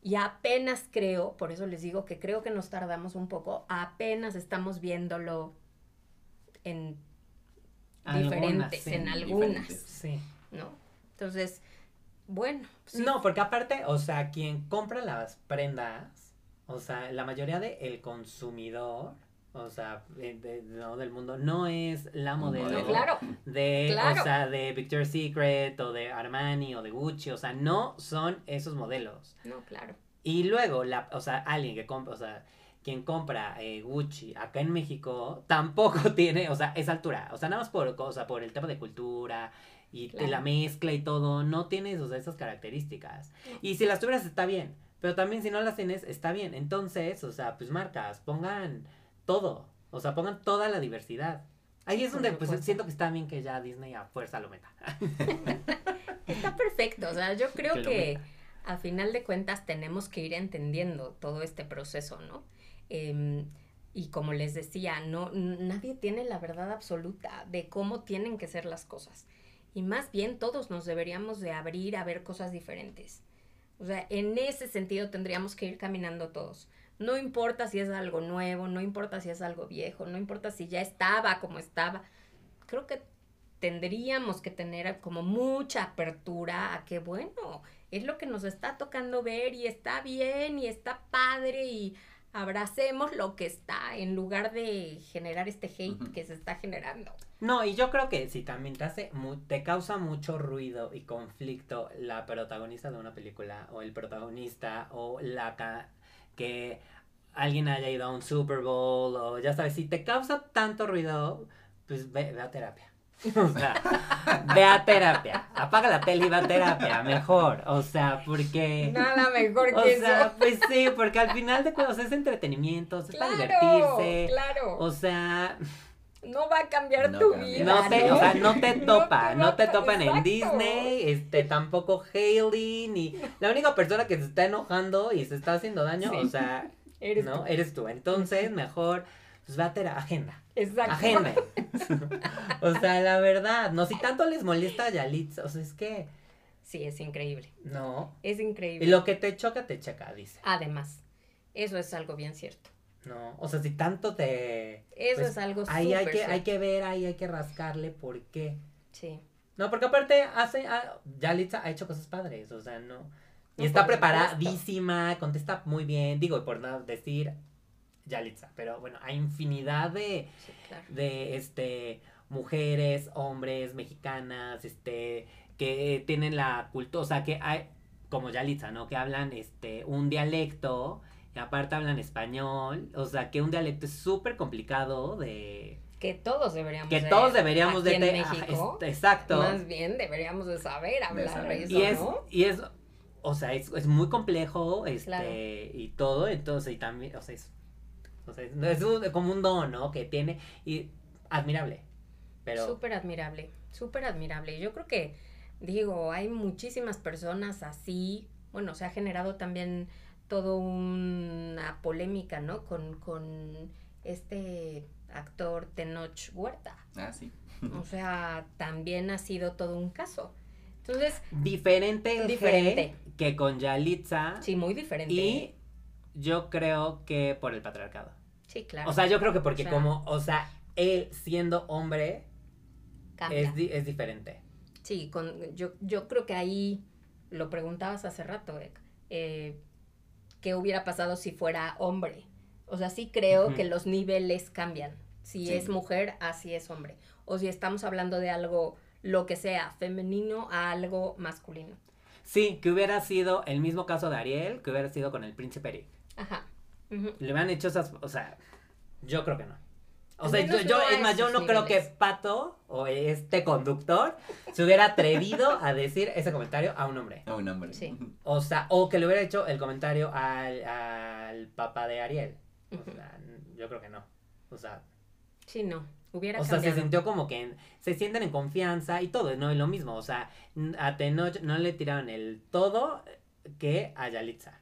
y apenas creo, por eso les digo que creo que nos tardamos un poco, apenas estamos viéndolo en Algunas, diferentes, sí, en algunas, diferentes. Sí. ¿no? Entonces, bueno, sí, No, porque aparte, o sea, quien compra las prendas, o sea, la mayoría del consumidor, o sea, de- de- no del mundo, no es la modelo. claro, de, claro. o sea, de Victoria's Secret o de Armani o de Gucci, o sea, no son esos modelos. no, claro. Y luego, la, o sea, alguien que compra, o sea, quien compra eh, Gucci acá en México tampoco tiene, o sea, esa altura. O sea, nada más por, o sea, por el tema de cultura y Claro. la mezcla y todo, no tienes, o sea, esas características. Y si las tuvieras está bien, pero también si no las tienes está bien. Entonces, o sea, pues marcas, pongan todo, o sea, pongan toda la diversidad. Ahí es donde pues siento que está bien que ya Disney a fuerza lo meta. Está perfecto, o sea, yo creo Que a final de cuentas tenemos que ir entendiendo todo este proceso, ¿no? Em, y como les decía, no, nadie tiene la verdad absoluta de cómo tienen que ser las cosas. Y más bien todos nos deberíamos de abrir a ver cosas diferentes. O sea, en ese sentido tendríamos que ir caminando todos. No importa si es algo nuevo, no importa si es algo viejo, no importa si ya estaba como estaba. Creo que tendríamos que tener como mucha apertura a que, bueno, es lo que nos está tocando ver y está bien y está padre y abracemos lo que está en lugar de generar este hate que se está generando. No, y yo creo que si también te hace, mu- te causa mucho ruido y conflicto la protagonista de una película o el protagonista o la ca- que alguien haya ido a un Super Bowl o ya sabes, si te causa tanto ruido, pues ve, ve a terapia. O sea, ve a terapia. Apaga la tele y ve a terapia, mejor. O sea, porque... Nada mejor O que sea, eso. pues sí, porque al final de cuentas es entretenimiento, es para divertirse. claro. O sea, no va a cambiar No tu cambia. vida. no te, o sea, no te No topa, te no va te topan en. Disney, este, tampoco Hailey, ni la única persona que se está enojando y se está haciendo daño, Sí. o sea, Eres no, tú. eres tú. Entonces, mejor, pues va a tener agenda, Exacto. agenda. o sea, la verdad, no, si tanto les molesta a Yalitza, o sea, es que, Sí, es increíble. no, Es increíble. y lo que te choca, te checa, dice, Además, eso es algo bien cierto. no, o sea, si tanto te... Eso pues, es algo Ahí hay que, hay que ver, ahí hay que rascarle por qué. Sí. No, porque aparte hace, ah, Yalitza ha hecho cosas padres, o sea, no. Y No, está preparadísima, contesta muy bien, digo, por no decir Yalitza, pero bueno, hay infinidad de, Sí, claro. de, este, mujeres, hombres, mexicanas, este, que tienen la cultura, o sea, que hay, como Yalitza, ¿no? Que hablan, este, un dialecto, y aparte hablan español, o sea, que un dialecto es súper complicado de... Que todos deberíamos Que de- todos deberíamos aquí de... en ah, México, es- exacto. Más bien deberíamos de saber hablar saber. eso, y es, ¿no? y es, o sea, es, es muy complejo, este, Claro. y todo, entonces, y también, o sea, es, o sea, es, un- como un don, ¿no? Que tiene, y admirable, pero, Súper admirable, súper admirable. Yo creo que, digo, hay muchísimas personas así. Bueno, se ha generado también todo una polémica, ¿no? Con, con este actor Tenoch Huerta. Ah, sí. O sea, también ha sido todo un caso. Entonces, diferente, Diferente. Que con Yalitza, sí, muy diferente. y yo creo que por el patriarcado. sí, claro. O sea, yo creo que porque O sea, como, o sea, él siendo hombre es, di- es diferente. Sí, con, yo, yo creo que ahí lo preguntabas hace rato, Ek. Eh, qué hubiera pasado si fuera hombre. O sea, sí creo que los niveles cambian. Si Sí. es mujer, así es hombre. O si estamos hablando de algo, lo que sea, femenino a algo masculino. Sí, que hubiera sido el mismo caso de Ariel, que hubiera sido con el príncipe Eric. Ajá. Le hubieran hecho esas, o sea, yo creo que no. O sea, yo, es más, yo no creo que. Pato o este conductor se hubiera atrevido a decir ese comentario a un hombre. A un hombre. Sí. O sea, o que le hubiera hecho el comentario al, al papá de Ariel. O sea, yo creo que no. O sea, Sí, no. Hubiera o sea, se sintió como que en- se sienten en confianza y todo, ¿no? Y lo mismo, o sea, a Tenoch no le tiraron el todo que a Yalitza.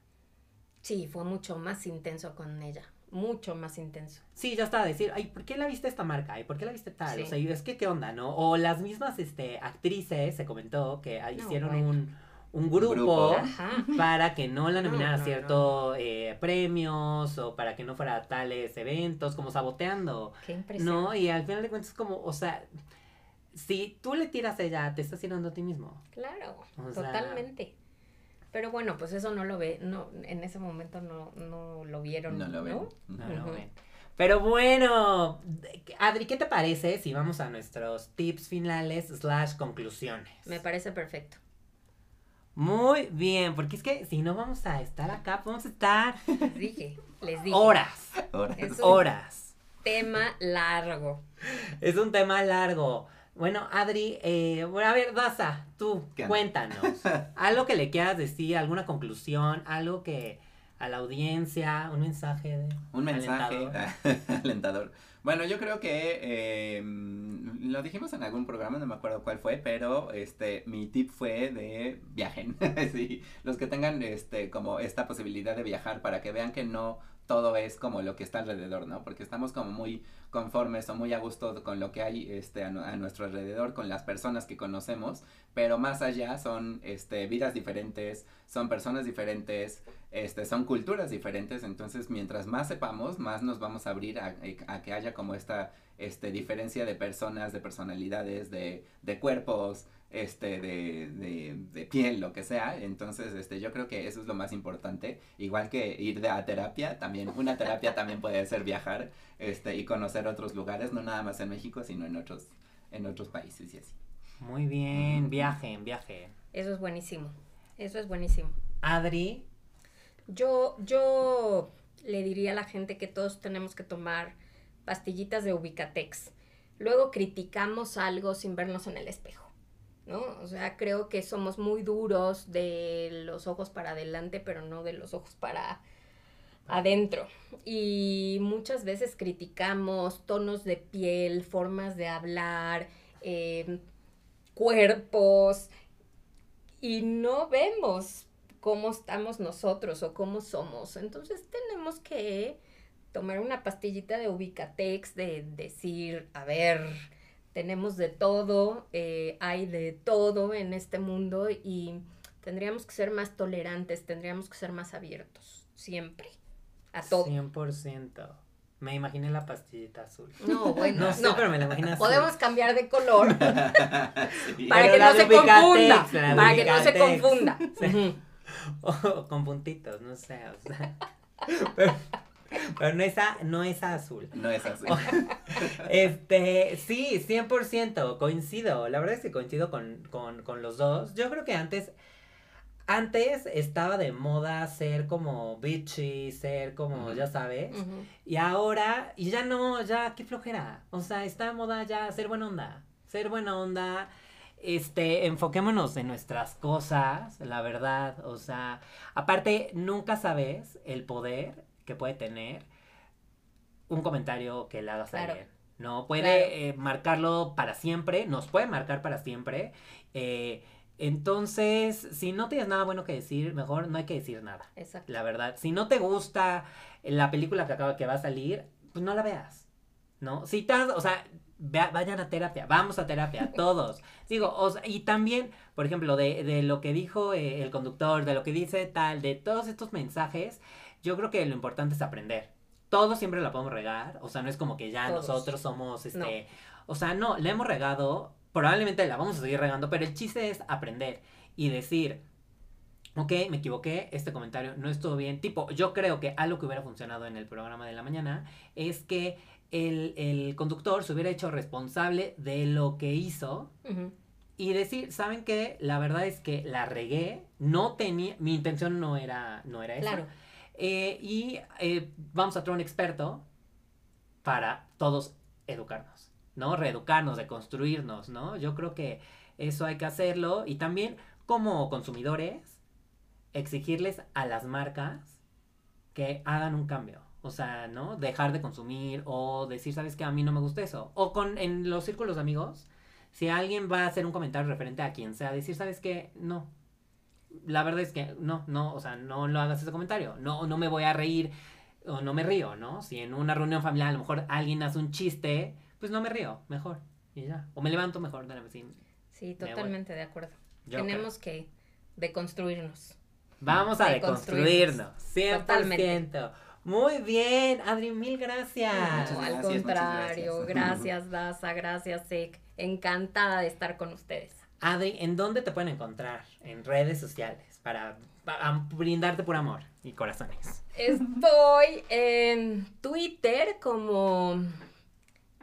Sí, fue mucho más intenso con ella. Mucho más intenso. Sí, ya está a decir, ay, ¿por qué la viste esta marca? ¿Y por qué la viste tal? Sí. O sea, y es que qué onda, ¿no? O las mismas este, actrices, se comentó, que ah, No, hicieron bueno. un, un grupo, para que no la No, nominaran a no, ciertos eh, premios o para que no fuera a tales eventos, como saboteando, Qué impresión. ¿no? Y al final de cuentas como, o sea, si tú le tiras a ella, te estás tirando a ti mismo. Claro, O sea- totalmente. Pero bueno, pues eso no lo ve, no, en ese momento no, no lo vieron, No ¿no? lo ven. No, no, ven. Pero bueno, Adri, ¿qué te parece si vamos a nuestros tips finales slash conclusiones? Me parece perfecto. Muy bien, porque es que si no vamos a estar acá, vamos a estar Les dije, les dije. horas, Es un horas. tema largo. Es un tema largo. Bueno, Adri, eh, bueno, a ver, Daza, tú, cuéntanos. algo que le quieras decir, alguna conclusión, algo que a la audiencia, un mensaje de... Un mensaje alentador. alentador. Bueno, yo creo que eh, lo dijimos en algún programa, no me acuerdo cuál fue, pero este mi tip fue de viajen. sí, los que tengan este como esta posibilidad de viajar para que vean que no todo es como lo que está alrededor, ¿no? Porque estamos como muy conformes o muy a gusto con lo que hay este a, nu- a nuestro alrededor, con las personas que conocemos, pero más allá son este vidas diferentes, son personas diferentes, este, son culturas diferentes, entonces mientras más sepamos, más nos vamos a abrir a, a que haya como esta este, diferencia de personas, de personalidades, de, de cuerpos, este, de, de, de piel, lo que sea. Entonces, este, yo creo que eso es lo más importante. Igual que ir de, a terapia, también, una terapia también puede ser viajar, este, y conocer otros lugares, no nada más en México, sino en otros, en otros países y así. Muy bien, Ujú. viajen, viaje. Eso es buenísimo. Eso es buenísimo. Adri, Yo, yo le diría a la gente que todos tenemos que tomar pastillitas de Ubicatex. Luego criticamos algo sin vernos en el espejo, ¿no? O sea, creo que somos muy duros de los ojos para adelante, pero no de los ojos para adentro. Y muchas veces criticamos tonos de piel, formas de hablar, eh, cuerpos, y no vemos cómo estamos nosotros o cómo somos. Entonces tenemos que tomar una pastillita de Ubicatex, de decir, a ver, tenemos de todo, eh, hay de todo en este mundo y tendríamos que ser más tolerantes, tendríamos que ser más abiertos, siempre, a todo. 100%. Me imaginé la pastillita azul. No, bueno, No sé, no. pero me la imagino así. Podemos cambiar de color Sí. para que no se confunda, para que no se confunda. O con puntitos, no sé, o sea. Pero, pero no, esa, no es azul. No es así. Este, sí, 100%, coincido. La verdad es que coincido con, con, con los dos. Yo creo que antes, antes estaba de moda ser como bitchy, ser como, ya sabes. Y ahora, y ya no, ya, qué flojera. O sea, está de moda ya ser buena onda. Ser buena onda. Este, enfoquémonos en nuestras cosas, la verdad. O sea, aparte, nunca sabes el poder que puede tener un comentario que le hagas a Claro. alguien. No, puede Claro. eh, marcarlo para siempre, nos puede marcar para siempre. eh, entonces, si no tienes nada bueno que decir, mejor no hay que decir nada. Exacto. La verdad, si no te gusta la película que acaba que va a salir, pues no la veas. ¿No? Si estás, o sea, vea- vayan a terapia, vamos a terapia, todos. Digo, o sea, y también, por ejemplo, de, de lo que dijo eh, el conductor, de lo que dice tal, de todos estos mensajes, yo creo que lo importante es aprender. Todos siempre la podemos regar, o sea, no es como que ya Todos. nosotros somos, este, o sea, no, la hemos regado, probablemente la vamos a seguir regando, pero el chiste es aprender y decir, ok, me equivoqué, este comentario no estuvo bien. Tipo, yo creo que algo que hubiera funcionado en el programa de la mañana es que el, el conductor se hubiera hecho responsable de lo que hizo y decir, ¿saben qué? La verdad es que la regué, no tenía, mi intención no era, no era. Claro. Eh, y eh, vamos a traer un experto para todos educarnos, ¿no? Reeducarnos, reconstruirnos, ¿no? Yo creo que eso hay que hacerlo y también como consumidores exigirles a las marcas que hagan un cambio. O sea, ¿no? Dejar de consumir o decir, ¿sabes qué? A mí no me gusta eso. O con en los círculos de amigos, si alguien va a hacer un comentario referente a quien sea, decir, ¿sabes qué? No. La verdad es que no, no, o sea, no lo hagas ese comentario. No, no me voy a reír o no me río, ¿no? Si en una reunión familiar a lo mejor alguien hace un chiste, pues no me río, mejor. Y ya. O me levanto mejor de la vecina. Sí, totalmente de acuerdo. Yo Tenemos que deconstruirnos. Vamos a Deconstruirnos. deconstruirnos. 100%. Totalmente. Muy bien, Adri, mil gracias. No, al gracias, contrario, gracias. gracias Daza, gracias Sek. Encantada de estar con ustedes. Adri, ¿en dónde te pueden encontrar? En redes sociales para, brindarte por amor y corazones. Estoy en Twitter como...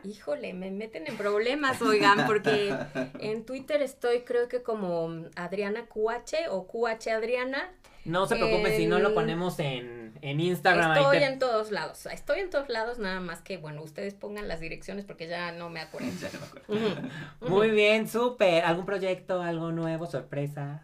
Híjole, me meten en problemas, oigan, porque en Twitter estoy creo que como Adriana QH o QH Adriana. No se preocupe si no lo El- ponemos en, en Instagram. Estoy te- en todos lados, estoy en todos lados, nada más que, bueno, ustedes pongan las direcciones porque ya no me acuerdo. Ya no me acuerdo. Ujú, Muy bien, súper. ¿Algún proyecto, algo nuevo, sorpresas?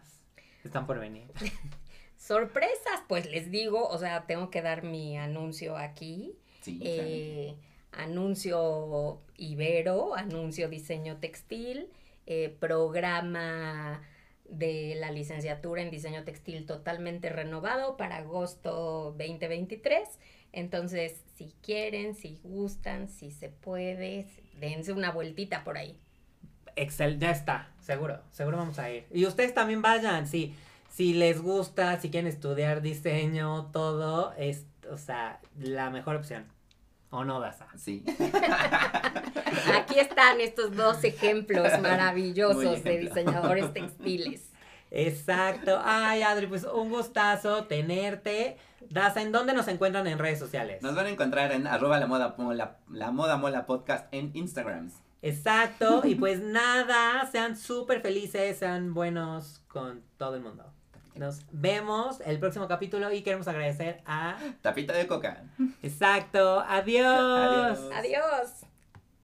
Están por venir. Sorpresas, pues les digo, o sea, tengo que dar mi anuncio aquí. Sí, eh, anuncio Ibero, anuncio diseño textil, eh, programa de la licenciatura en diseño textil totalmente renovado para agosto 2023. Entonces, si quieren, si gustan, si se puede, dense una vueltita por ahí. Excel, ya está, seguro, seguro vamos a ir. Y ustedes también vayan, si, si les gusta, si quieren estudiar diseño, todo, es, o sea, la mejor opción. ¿O no, Daza? Sí. Aquí están estos dos ejemplos maravillosos de diseñadores textiles. Exacto. Ay, Adri, pues un gustazo tenerte. Daza, ¿en dónde nos encuentran en redes sociales? Nos van a encontrar en arroba la moda mola, la moda mola podcast en Instagram. Exacto. Y pues nada, sean súper felices, sean buenos con todo el mundo. Nos vemos el próximo capítulo y queremos agradecer a... Tapita de coca. Exacto. Adiós. Adiós. Adiós.